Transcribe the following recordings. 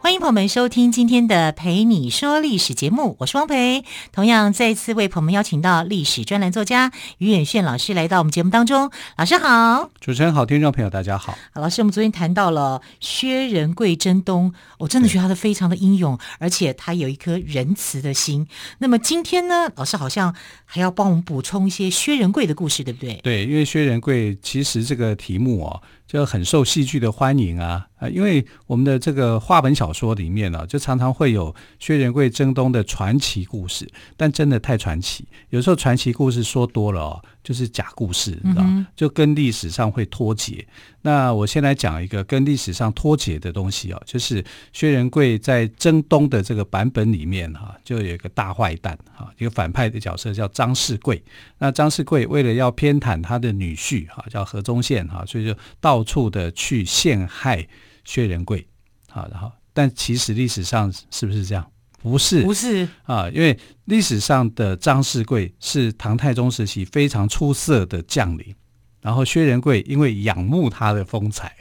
欢迎朋友们收听今天的《陪你说历史》节目，我是汪培。同样再次为朋友们邀请到历史专栏作家于远炫老师来到我们节目当中。老师好，主持人好，听众朋友大家好。好，老师，我们昨天谈到了薛仁贵征东，我真的觉得他的非常的英勇，而且他有一颗仁慈的心。那么今天呢，老师好像还要帮我们补充一些薛仁贵的故事，对不对？对，因为薛仁贵其实这个题目哦。就很受戏剧的欢迎啊啊！因为我们的这个话本小说里面呢、啊，就常常会有薛仁贵征东的传奇故事，但真的太传奇，有时候传奇故事说多了哦。就是假故事，你知道，就跟历史上会脱节。那我先来讲一个跟历史上脱节的东西哦，就是薛仁贵在征东的这个版本里面哈，就有一个大坏蛋哈，一个反派的角色叫张世贵。那张世贵为了要偏袒他的女婿哈，叫何宗宪哈，所以就到处的去陷害薛仁贵。好，然后但其实历史上是不是这样？不是，不是啊，因为历史上的张世贵是唐太宗时期非常出色的将领，然后薛仁贵因为仰慕他的风采，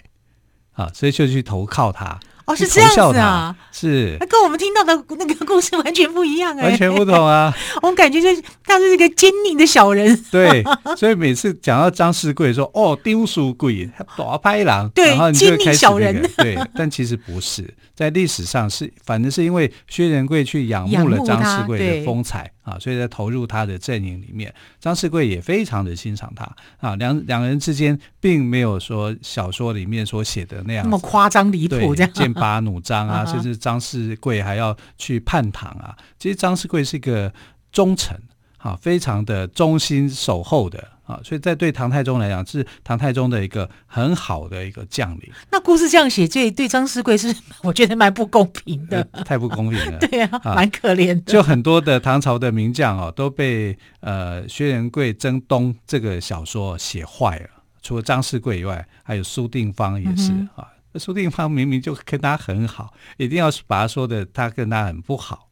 啊，所以就去投靠他。哦，是这样子啊，是，那跟我们听到的那个故事完全不一样哎，完全不同啊。我们感觉就是他是一个奸佞的小人。对，所以每次讲到张世贵说哦，丢书贵，打拍狼，对，然后你就会开始、那个、小人。对，但其实不是，在历史上是，反正是因为薛仁贵去仰慕了张世贵的风采啊，所以在投入他的阵营里面，张世贵也非常的欣赏他啊，两两人之间并没有说小说里面所写的那样那么夸张离谱这样。剑拔弩张啊，甚至张世贵还要去叛唐啊。其实张世贵是一个忠臣，啊，非常的忠心守候的啊，所以在对唐太宗来讲，是唐太宗的一个很好的一个将领。那故事这样写，这对张世贵是我觉得蛮不公平的，太不公平了。对啊，蛮可怜的。就很多的唐朝的名将哦，都被呃薛仁贵征东这个小说写坏了。除了张世贵以外，还有苏定方也是啊。嗯苏定方明明就跟他很好，一定要把他说的他跟他很不好，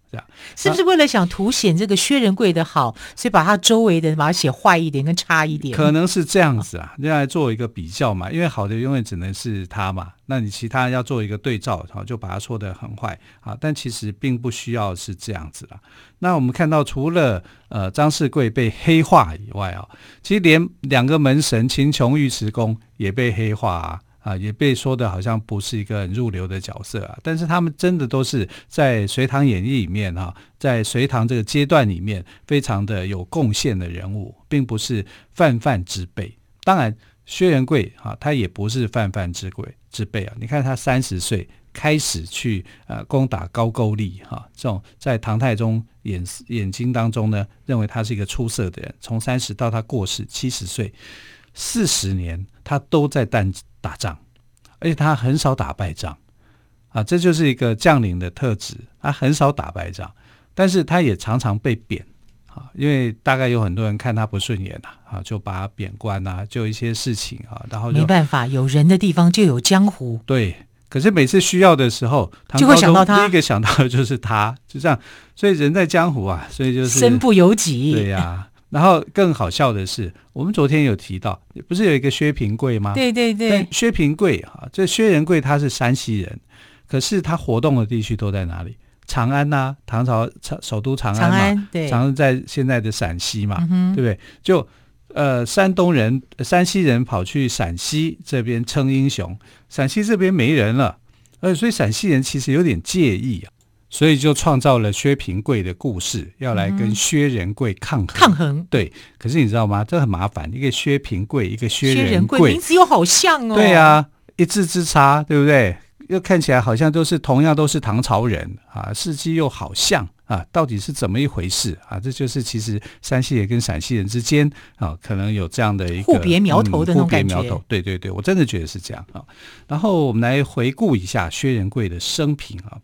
是不是为了想凸显这个薛仁贵的好，所以把他周围的把它写坏一点跟差一点？可能是这样子啊，用来做一个比较嘛。因为好的永远只能是他嘛，那你其他要做一个对照，然后就把他说的很坏啊。但其实并不需要是这样子啦。那我们看到，除了呃张世贵被黑化以外啊，其实连两个门神秦琼、尉迟恭也被黑化啊。啊，也被说的好像不是一个很入流的角色啊，但是他们真的都是在《隋唐演义》里面哈，在隋唐这个阶段里面非常的有贡献的人物，并不是泛泛之辈。当然，薛仁贵哈，他也不是泛泛之贵之辈啊。你看他三十岁开始去呃攻打高句丽哈，这种在唐太宗眼眼睛当中呢，认为他是一个出色的人。从三十到他过世七十岁，四十年他都在担。打仗，而且他很少打败仗，啊，这就是一个将领的特质。他很少打败仗，但是他也常常被贬，啊，因为大概有很多人看他不顺眼呐，啊，就把他贬官啊，就一些事情啊，然后没办法，有人的地方就有江湖。对，可是每次需要的时候，就会想到他，第一个想到的就是他，就这样。所以人在江湖啊，所以就是身不由己。对呀、啊。然后更好笑的是，我们昨天有提到，不是有一个薛平贵吗？对对对，薛平贵啊，这薛仁贵他是山西人，可是他活动的地区都在哪里？长安呐、啊，唐朝长首都长安嘛，长安，对，长安在现在的陕西嘛，嗯、对不对？就呃，山东人、山西人跑去陕西这边称英雄，陕西这边没人了，呃，所以陕西人其实有点介意啊。所以就创造了薛平贵的故事，要来跟薛仁贵抗衡。抗衡，对。可是你知道吗？这很麻烦，一个薛平贵，一个薛仁贵，名字又好像哦。对啊，一字之差，对不对？又看起来好像都是同样都是唐朝人啊，事迹又好像啊，到底是怎么一回事啊？这就是其实山西人跟陕西人之间啊，可能有这样的一个互别苗头的那种感觉。嗯、互别苗头，对对对，我真的觉得是这样啊。然后我们来回顾一下薛仁贵的生平啊。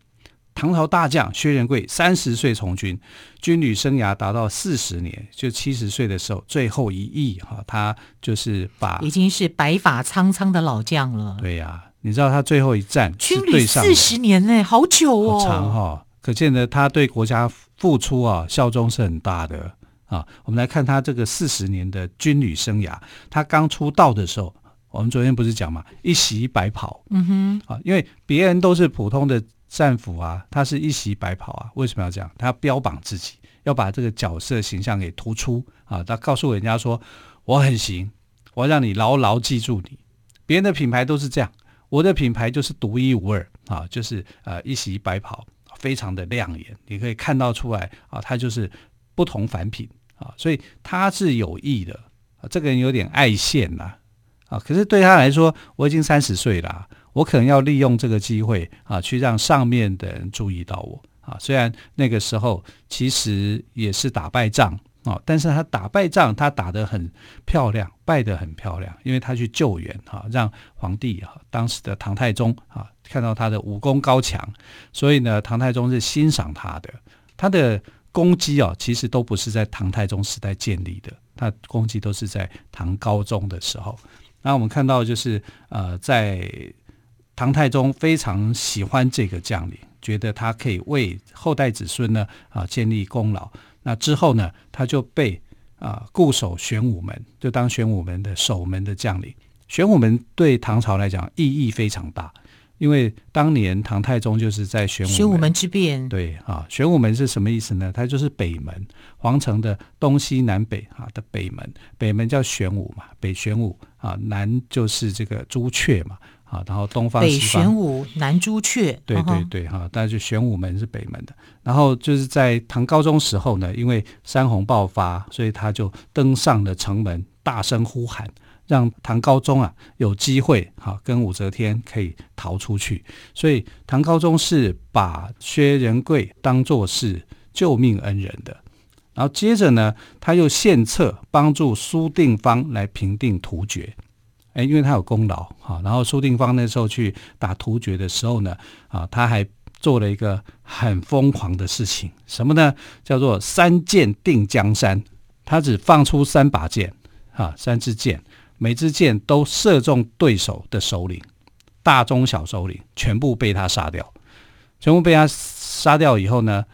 唐朝大将薛仁贵三十岁从军，军旅生涯达到四十年，就七十岁的时候最后一役哈，他就是把已经是白发苍苍的老将了。对呀、啊，你知道他最后一战军旅四十年呢，好久哦，好长哈、哦，可见呢他对国家付出啊效忠是很大的啊。我们来看他这个四十年的军旅生涯，他刚出道的时候，我们昨天不是讲嘛，一袭白袍，嗯哼，啊，因为别人都是普通的。战俘啊，他是一袭白袍啊，为什么要这样？他要标榜自己，要把这个角色形象给突出啊。他告诉人家说：“我很行，我要让你牢牢记住你。”别人的品牌都是这样，我的品牌就是独一无二啊，就是呃一袭白袍，非常的亮眼，你可以看到出来啊，他就是不同凡品啊，所以他是有意的啊。这个人有点爱现呐啊，可是对他来说，我已经三十岁了。我可能要利用这个机会啊，去让上面的人注意到我啊。虽然那个时候其实也是打败仗啊，但是他打败仗，他打得很漂亮，败得很漂亮，因为他去救援哈，让皇帝哈，当时的唐太宗啊，看到他的武功高强，所以呢，唐太宗是欣赏他的。他的功绩啊，其实都不是在唐太宗时代建立的，他功绩都是在唐高宗的时候。那我们看到就是呃，在唐太宗非常喜欢这个将领，觉得他可以为后代子孙呢啊建立功劳。那之后呢，他就被啊固守玄武门，就当玄武门的守门的将领。玄武门对唐朝来讲意义非常大，因为当年唐太宗就是在玄武门，玄武门之变。对啊，玄武门是什么意思呢？它就是北门，皇城的东西南北啊的北门。北门叫玄武嘛，北玄武啊，南就是这个朱雀嘛。啊，然后东方、玄武，南朱雀，对对对，哈、uh 但是玄武门是北门的。然后就是在唐高宗时候呢，因为山洪爆发，所以他就登上了城门，大声呼喊，让唐高宗啊有机会哈跟武则天可以逃出去。所以唐高宗是把薛仁贵当做是救命恩人的。然后接着呢，他又献策帮助苏定方来平定突厥。哎，因为他有功劳哈，然后苏定方那时候去打突厥的时候呢，啊，他还做了一个很疯狂的事情，什么呢？叫做三箭定江山。他只放出三把箭，啊，三支箭，每支箭都射中对手的首领，大中小首领全部被他杀掉。全部被他杀掉以后呢，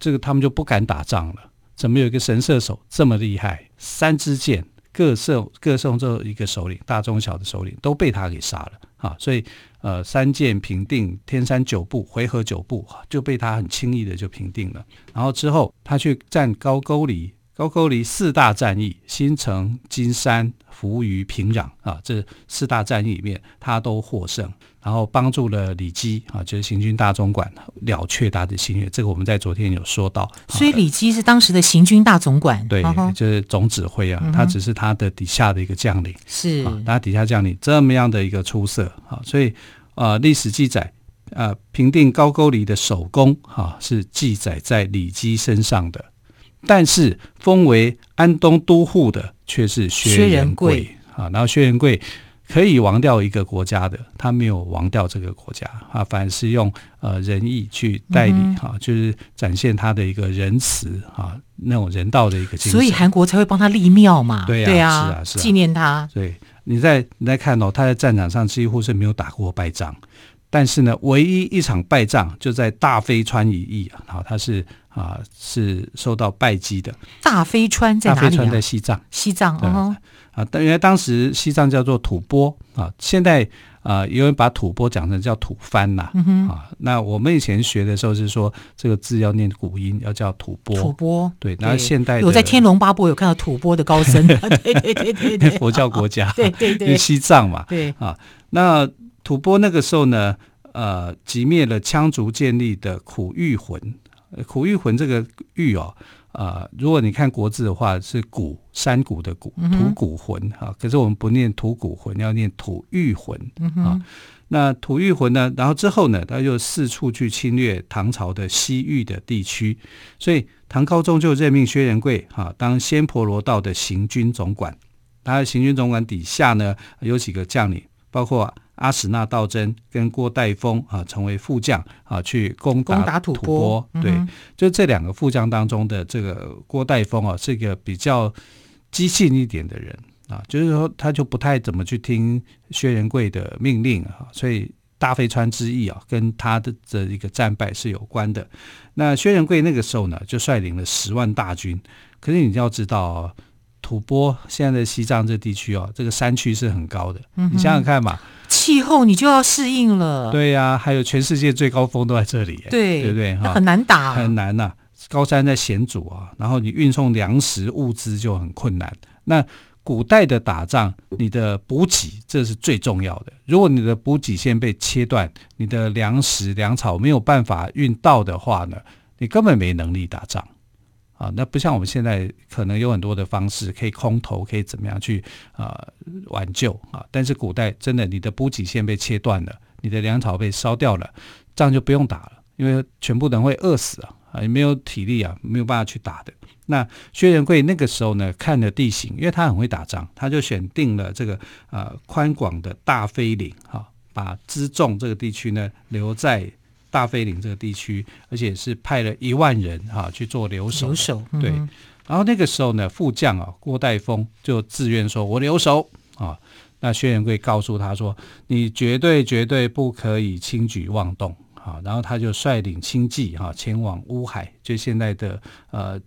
这个他们就不敢打仗了。怎么有一个神射手这么厉害？三支箭。各送各送这一个首领，大中小的首领都被他给杀了啊！所以呃，三剑平定天山九部，回纥九部就被他很轻易的就平定了。然后之后他去占高沟里。高句丽四大战役，新城、金山、扶余、平壤啊，这四大战役里面，他都获胜，然后帮助了李基啊，就是行军大总管了却他的心愿。这个我们在昨天有说到。所以李基是当时的行军大总管，对，就是总指挥啊，他只是他的底下的一个将领，是啊，他底下将领这么样的一个出色啊，所以呃，历史记载，呃，平定高句丽的首功哈，是记载在李基身上的。但是封为安东都护的却是薛仁贵啊，然后薛仁贵可以亡掉一个国家的，他没有亡掉这个国家啊，反而是用呃仁义去代理哈、嗯啊，就是展现他的一个仁慈啊，那种人道的一个精神。所以韩国才会帮他立庙嘛，对啊，是啊，是啊，纪念他。对，你在你在看哦，他在战场上几乎是没有打过败仗，但是呢，唯一一场败仗就在大非川一役啊，好，他是。啊，是受到拜祭的。大飞川在哪里啊？大飞川在西藏。西藏哦。啊，但原来当时西藏叫做吐蕃啊，现在啊，有人把吐蕃讲成叫吐蕃呐。嗯啊，那我们以前学的时候是说这个字要念古音，要叫吐蕃。吐蕃。对，然后现代我在《天龙八部》有看到吐蕃的高僧。对对对对对。佛教国家。对对对。因为西藏嘛。对。啊，那吐蕃那个时候呢，呃，击灭了羌族建立的苦玉浑。苦玉魂这个玉哦，啊、呃，如果你看国字的话，是古山谷的谷，土谷魂啊。可是我们不念土谷魂，要念土玉魂啊。那吐玉浑呢，然后之后呢，他就四处去侵略唐朝的西域的地区，所以唐高宗就任命薛仁贵哈当仙婆罗道的行军总管。他的行军总管底下呢，有几个将领，包括阿史那道真跟郭代峰啊成为副将啊，去攻打，攻打吐蕃。对，嗯、就这两个副将当中的这个郭代峰啊，是一个比较激进一点的人啊，就是说他就不太怎么去听薛仁贵的命令啊，所以大飞川之役啊，跟他的这一个战败是有关的。那薛仁贵那个时候呢，就率领了十万大军，可是你要知道啊。吐蕃现在的西藏这地区哦，这个山区是很高的，嗯、你想想看嘛，气候你就要适应了。对呀、啊，还有全世界最高峰都在这里，对对不对？很难打，很难呐、啊。高山在险阻啊，然后你运送粮食物资就很困难。那古代的打仗，你的补给这是最重要的。如果你的补给线被切断，你的粮食粮草没有办法运到的话呢，你根本没能力打仗。啊，那不像我们现在可能有很多的方式可以空投，可以怎么样去啊挽救啊？但是古代真的，你的补给线被切断了，你的粮草被烧掉了，仗就不用打了，因为全部人会饿死啊，啊，也没有体力啊，没有办法去打的。那薛仁贵那个时候呢，看了地形，因为他很会打仗，他就选定了这个啊宽广的大飞岭哈，把辎重这个地区呢留在。大非岭这个地区，而且是派了一万人哈、啊、去做留守。留守、嗯、对，然后那个时候呢，副将啊郭代峰就自愿说：“我留守啊。”那薛仁贵告诉他说：“你绝对绝对不可以轻举妄动啊！”然后他就率领轻骑哈前往乌海，就现在的呃。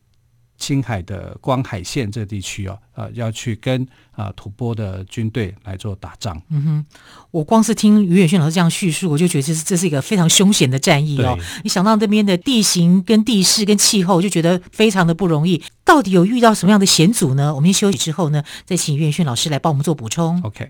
青海的光海县这地区哦，呃，要去跟啊吐蕃的军队来做打仗。嗯哼，我光是听于远逊老师这样叙述，我就觉得这是这是一个非常凶险的战役哦。你想到这边的地形、跟地势、跟气候，就觉得非常的不容易。到底有遇到什么样的险阻呢？我们休息之后呢，再请于远逊老师来帮我们做补充。OK。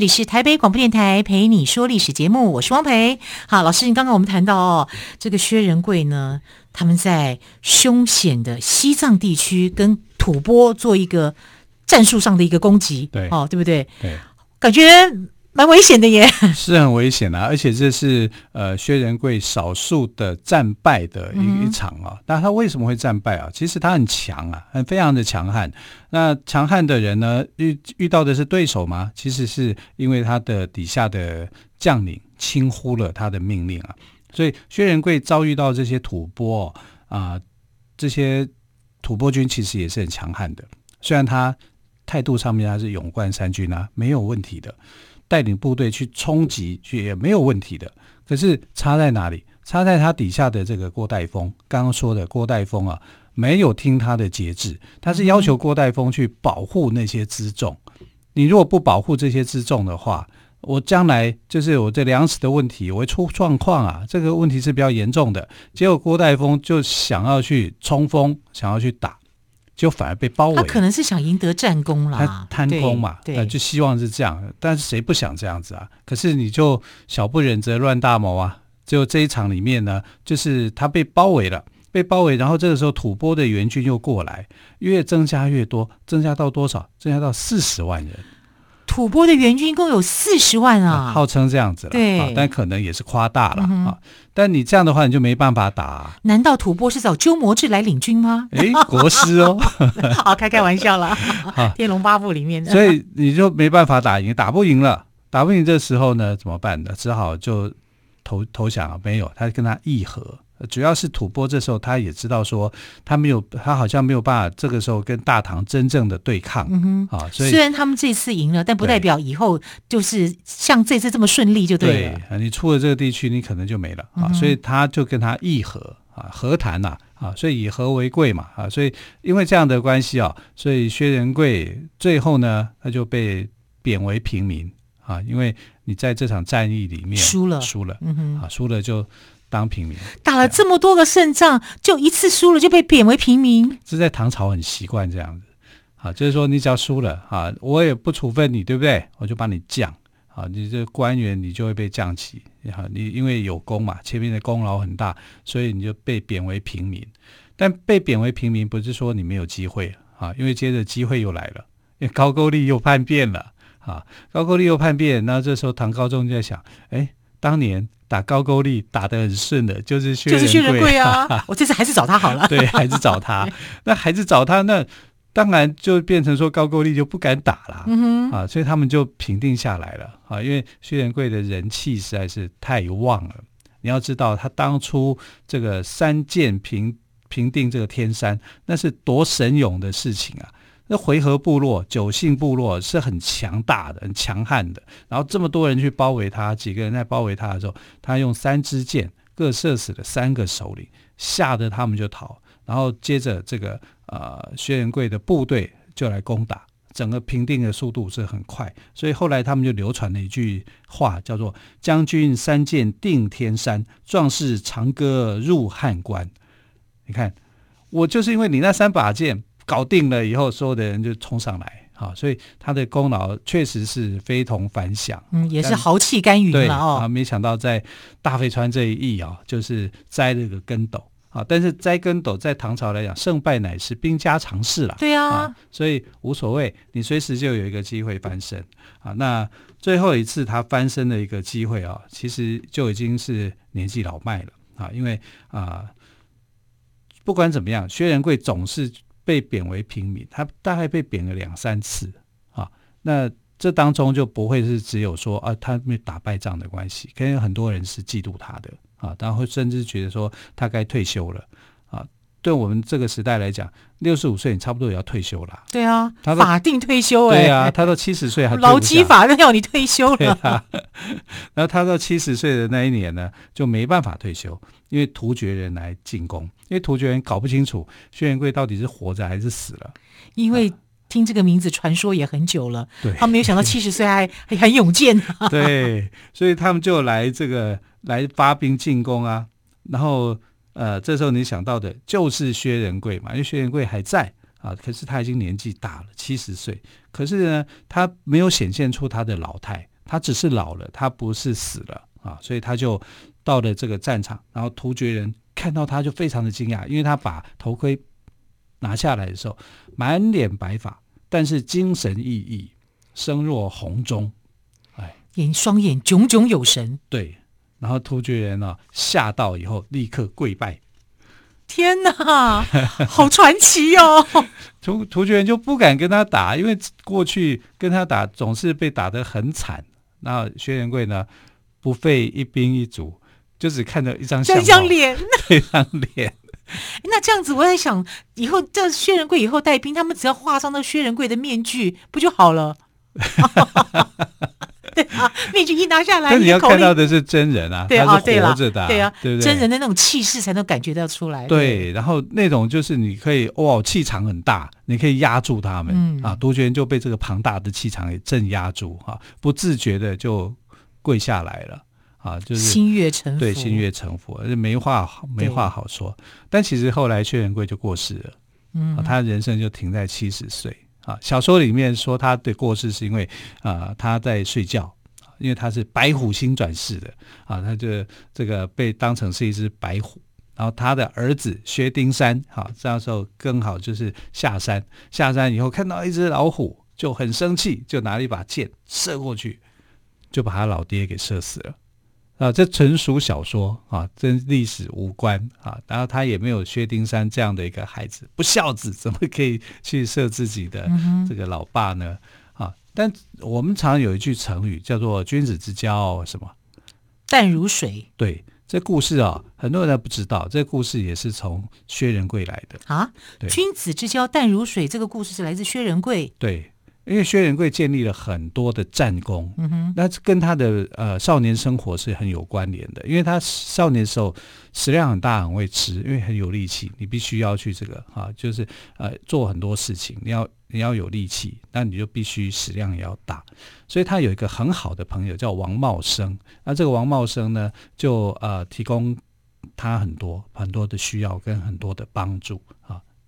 这里是台北广播电台陪你说历史节目，我是汪培。好，老师，你刚刚我们谈到哦，这个薛仁贵呢，他们在凶险的西藏地区跟吐蕃做一个战术上的一个攻击，对，哦，对不对？对，感觉。蛮危险的耶，是很危险啊！而且这是呃薛仁贵少数的战败的一一场啊。那、嗯、他为什么会战败啊？其实他很强啊，很非常的强悍。那强悍的人呢，遇遇到的是对手吗？其实是因为他的底下的将领轻忽了他的命令啊。所以薛仁贵遭遇到这些吐蕃啊、呃，这些吐蕃军其实也是很强悍的。虽然他态度上面他是勇冠三军啊，没有问题的。带领部队去冲击去也没有问题的，可是差在哪里？差在他底下的这个郭代峰，刚刚说的郭代峰啊，没有听他的节制，他是要求郭代峰去保护那些辎重。你如果不保护这些辎重的话，我将来就是我这粮食的问题，我会出状况啊，这个问题是比较严重的。结果郭代峰就想要去冲锋，想要去打。就反而被包围，他可能是想赢得战功啦，他贪功嘛，对，对就希望是这样。但是谁不想这样子啊？可是你就小不忍则乱大谋啊！就这一场里面呢，就是他被包围了，被包围，然后这个时候吐蕃的援军又过来，越增加越多，增加到多少？增加到四十万人。吐蕃的援军共有四十万啊，号称这样子了，对、啊，但可能也是夸大了、嗯、啊。但你这样的话，你就没办法打、啊。难道吐蕃是找鸠摩智来领军吗？哎，国师哦，好开开玩笑啦。《天龙八部》里面的，所以你就没办法打赢，打不赢了，打不赢这时候呢，怎么办呢？只好就投投降了。没有，他跟他议和，主要是吐蕃这时候他也知道说他没有，他好像没有办法这个时候跟大唐真正的对抗。嗯哼，啊，所以虽然他们这次赢了，但不代表以后就是像这次这么顺利就对了。对，你出了这个地区，你可能就没了啊。嗯、所以他就跟他议和啊，和谈呐啊，所以以和为贵嘛啊。所以因为这样的关系啊，所以薛仁贵最后呢，他就被贬为平民啊，因为你在这场战役里面输了，输了，嗯哼，啊，输了就。当平民打了这么多个胜仗，就一次输了就被贬为平民。这在唐朝很习惯这样子，啊，就是说你只要输了啊，我也不处分你，对不对？我就把你降，啊，你这官员你就会被降级，好，你因为有功嘛，前面的功劳很大，所以你就被贬为平民。但被贬为平民不是说你没有机会啊，因为接着机会又来了，因为高句丽又叛变了啊，高句丽又叛变，那这时候唐高宗就在想，哎，当年。打高句丽打得很顺的，就是薛仁贵，就是薛仁贵啊！我这次还是找他好了。对，还是找他。那还是找他，那当然就变成说高句丽就不敢打了。嗯哼，啊，所以他们就平定下来了啊。因为薛仁贵的人气实在是太旺了。你要知道，他当初这个三箭平平定这个天山，那是多神勇的事情啊！那回紇部落、九姓部落是很强大的、很强悍的。然后这么多人去包围他，几个人在包围他的时候，他用三支箭各射死了三个首领，吓得他们就逃。然后接着这个呃薛仁贵的部队就来攻打，整个平定的速度是很快。所以后来他们就流传了一句话，叫做“将军三箭定天山，壮士长歌入汉关”。你看，我就是因为你那三把剑。搞定了以后，所有的人就冲上来，啊，所以他的功劳确实是非同凡响，嗯，也是豪气干云了哦。啊，没想到在大费川这一役啊，就是栽了个跟斗啊。但是栽跟斗在唐朝来讲，胜败乃是兵家常事了。对啊，啊，所以无所谓，你随时就有一个机会翻身啊。那最后一次他翻身的一个机会啊，其实就已经是年纪老迈了啊，因为啊，不管怎么样，薛仁贵总是。被贬为平民，他大概被贬了两三次啊。那这当中就不会是只有说啊，他没打败仗的关系，可能很多人是嫉妒他的啊，然后甚至觉得说他该退休了。对我们这个时代来讲，六十五岁你差不多也要退休了。对啊，他法定退休哎、欸。对啊，他到七十岁还劳基法都要你退休了。啊、然后他到七十岁的那一年呢，就没办法退休。因为突厥人来进攻，因为突厥人搞不清楚薛仁贵到底是活着还是死了。因为听这个名字传说也很久了，对，他没有想到七十岁还还很勇健。对，所以他们就来这个来发兵进攻啊。然后呃，这时候你想到的就是薛仁贵嘛，因为薛仁贵还在啊，可是他已经年纪大了，七十岁。可是呢，他没有显现出他的老态，他只是老了，他不是死了啊，所以他就。到了这个战场，然后突厥人看到他就非常的惊讶，因为他把头盔拿下来的时候，满脸白发，但是精神奕奕，声若洪钟，哎，眼双眼炯炯有神。对，然后突厥人呢吓到以后立刻跪拜。天哪，好传奇哦！突突厥人就不敢跟他打，因为过去跟他打总是被打得很惨。那薛仁贵呢不费一兵一卒。就只看到一张相，一张脸，一张脸。那这样子，我在想，以后这薛仁贵以后带兵，他们只要画上那薛仁贵的面具，不就好了？对啊，面具一拿下来，那你要看到的是真人啊，对啊，他是活着的，对啊，对不对？真人的那种气势才能感觉到出来。对，然后那种就是你可以哇，气场很大，你可以压住他们、嗯、啊。突厥人就被这个庞大的气场给镇压住哈、啊，不自觉的就跪下来了。啊，就是心悦诚服，对，心悦诚服，没话没话好说。但其实后来薛仁贵就过世了，嗯、啊，他人生就停在七十岁。啊，小说里面说他的过世是因为啊他在睡觉，因为他是白虎星转世的啊，他就这个被当成是一只白虎。然后他的儿子薛丁山，啊，这样时候刚好就是下山，下山以后看到一只老虎就很生气，就拿了一把箭射过去，就把他老爹给射死了。啊，这纯属小说啊，跟历史无关啊。然后他也没有薛丁山这样的一个孩子，不孝子怎么可以去射自己的这个老爸呢？嗯、啊，但我们常有一句成语叫做“君子之交”什么？淡如水。对，这故事啊，很多人都不知道，这故事也是从薛仁贵来的啊。对，君子之交淡如水，这个故事是来自薛仁贵。对。因为薛仁贵建立了很多的战功，嗯哼，那跟他的呃少年生活是很有关联的。因为他少年时候食量很大，很会吃，因为很有力气，你必须要去这个啊，就是呃做很多事情，你要你要有力气，那你就必须食量也要大。所以他有一个很好的朋友叫王茂生，那这个王茂生呢，就呃提供他很多很多的需要跟很多的帮助啊。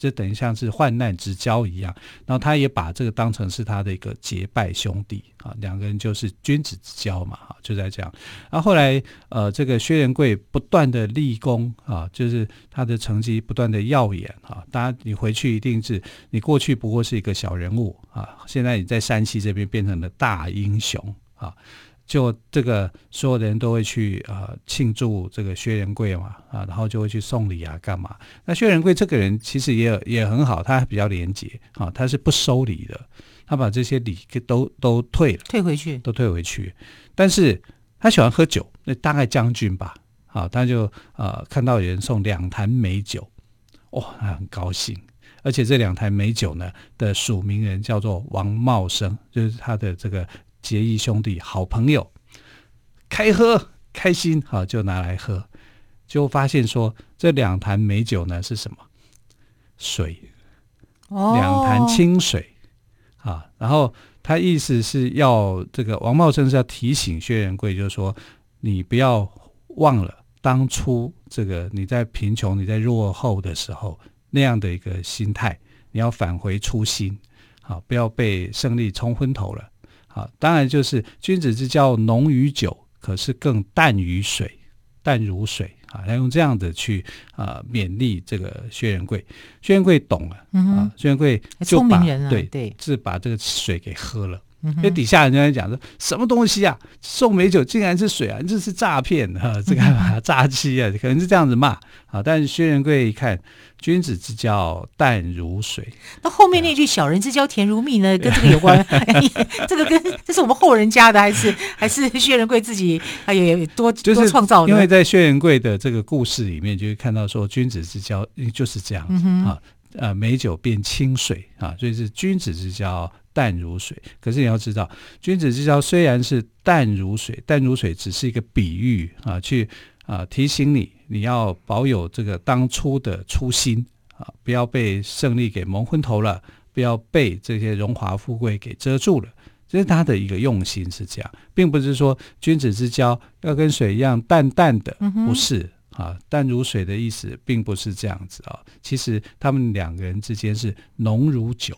就等于像是患难之交一样，然后他也把这个当成是他的一个结拜兄弟啊，两个人就是君子之交嘛，哈，就在这样。然后后来，呃，这个薛仁贵不断的立功啊，就是他的成绩不断的耀眼啊。当然，你回去一定是你过去不过是一个小人物啊，现在你在山西这边变成了大英雄啊。就这个，所有的人都会去呃庆祝这个薛仁贵嘛啊，然后就会去送礼啊，干嘛？那薛仁贵这个人其实也也很好，他比较廉洁啊，他是不收礼的，他把这些礼给都都退了，退回去，都退回去。但是他喜欢喝酒，那大概将军吧，啊，他就呃看到有人送两坛美酒，哇、哦，他很高兴，而且这两坛美酒呢的署名人叫做王茂生，就是他的这个。结义兄弟，好朋友，开喝开心，好就拿来喝，就发现说这两坛美酒呢是什么？水，哦，两坛清水啊。然后他意思是要这个王茂生是要提醒薛仁贵，就是说你不要忘了当初这个你在贫穷、你在落后的时候那样的一个心态，你要返回初心，好，不要被胜利冲昏头了。啊，当然就是君子之交浓于酒，可是更淡于水，淡如水啊。要用这样的去啊勉励这个薛仁贵，薛仁贵懂了，嗯、啊，薛仁贵就把对对，是把这个水给喝了。嗯、因为底下人家在讲说什么东西啊，送美酒竟然是水啊，这是诈骗啊，这个诈欺啊，可能是这样子骂啊。但是薛仁贵一看，君子之交淡如水，那后面那句“小人之交甜如蜜”呢，跟这个有关？哎、这个跟这是我们后人家的，还是还是薛仁贵自己还有多多创造的？因为在薛仁贵的这个故事里面，就会看到说君子之交就是这样子、嗯、啊，呃，美酒变清水啊，所以是君子之交。淡如水，可是你要知道，君子之交虽然是淡如水，淡如水只是一个比喻啊，去啊提醒你，你要保有这个当初的初心啊，不要被胜利给蒙昏头了，不要被这些荣华富贵给遮住了。这是他的一个用心是这样，并不是说君子之交要跟水一样淡淡的，不是啊，淡如水的意思并不是这样子啊。其实他们两个人之间是浓如酒，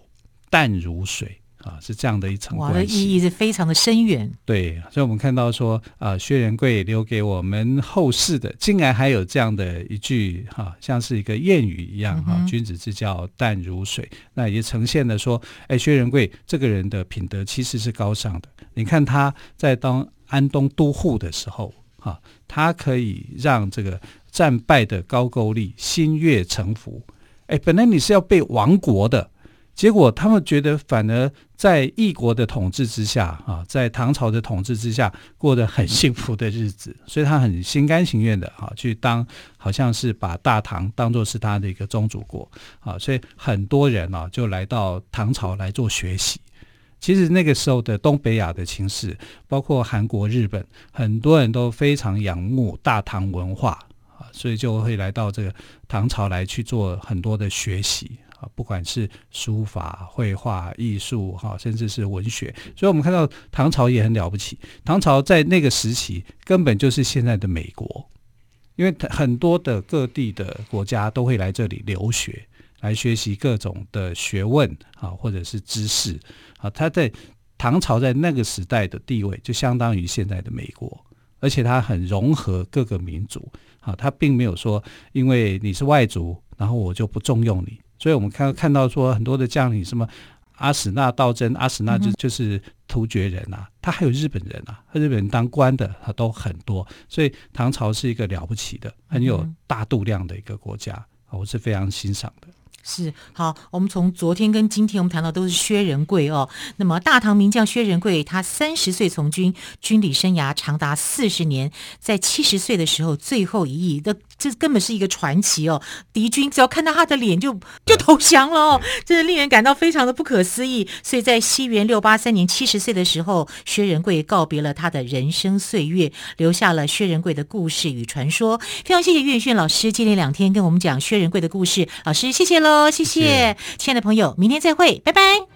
淡如水。啊，是这样的一层关系，哇，的意义是非常的深远。对，所以我们看到说，啊，薛仁贵留给我们后世的，竟然还有这样的一句，哈、啊，像是一个谚语一样，哈、啊，君子之交淡如水。那也呈现了说，哎，薛仁贵这个人的品德其实是高尚的。你看他在当安东都护的时候，哈、啊，他可以让这个战败的高句丽心悦诚服。哎，本来你是要被亡国的。结果他们觉得，反而在异国的统治之下，啊，在唐朝的统治之下，过得很幸福的日子，所以他很心甘情愿的啊，去当，好像是把大唐当做是他的一个宗主国，啊，所以很多人啊就来到唐朝来做学习。其实那个时候的东北亚的情势，包括韩国、日本，很多人都非常仰慕大唐文化啊，所以就会来到这个唐朝来去做很多的学习。不管是书法、绘画、艺术，哈，甚至是文学，所以我们看到唐朝也很了不起。唐朝在那个时期根本就是现在的美国，因为很多的各地的国家都会来这里留学，来学习各种的学问啊，或者是知识啊。他在唐朝在那个时代的地位就相当于现在的美国，而且他很融合各个民族啊，他并没有说因为你是外族，然后我就不重用你。所以我们看看到说很多的将领，什么阿史那道真，阿史那就就是突厥人啊，他还有日本人啊，日本人当官的他都很多，所以唐朝是一个了不起的、很有大度量的一个国家，我是非常欣赏的。是好，我们从昨天跟今天，我们谈到都是薛仁贵哦。那么大唐名将薛仁贵，他三十岁从军，军旅生涯长达四十年，在七十岁的时候最后一役，这这根本是一个传奇哦。敌军只要看到他的脸就就投降了哦，真的令人感到非常的不可思议。所以在西元六八三年七十岁的时候，薛仁贵告别了他的人生岁月，留下了薛仁贵的故事与传说。非常谢谢岳轩老师接连两天跟我们讲薛仁贵的故事，老师谢谢喽。谢谢，谢谢，亲爱的朋友，明天再会，拜拜。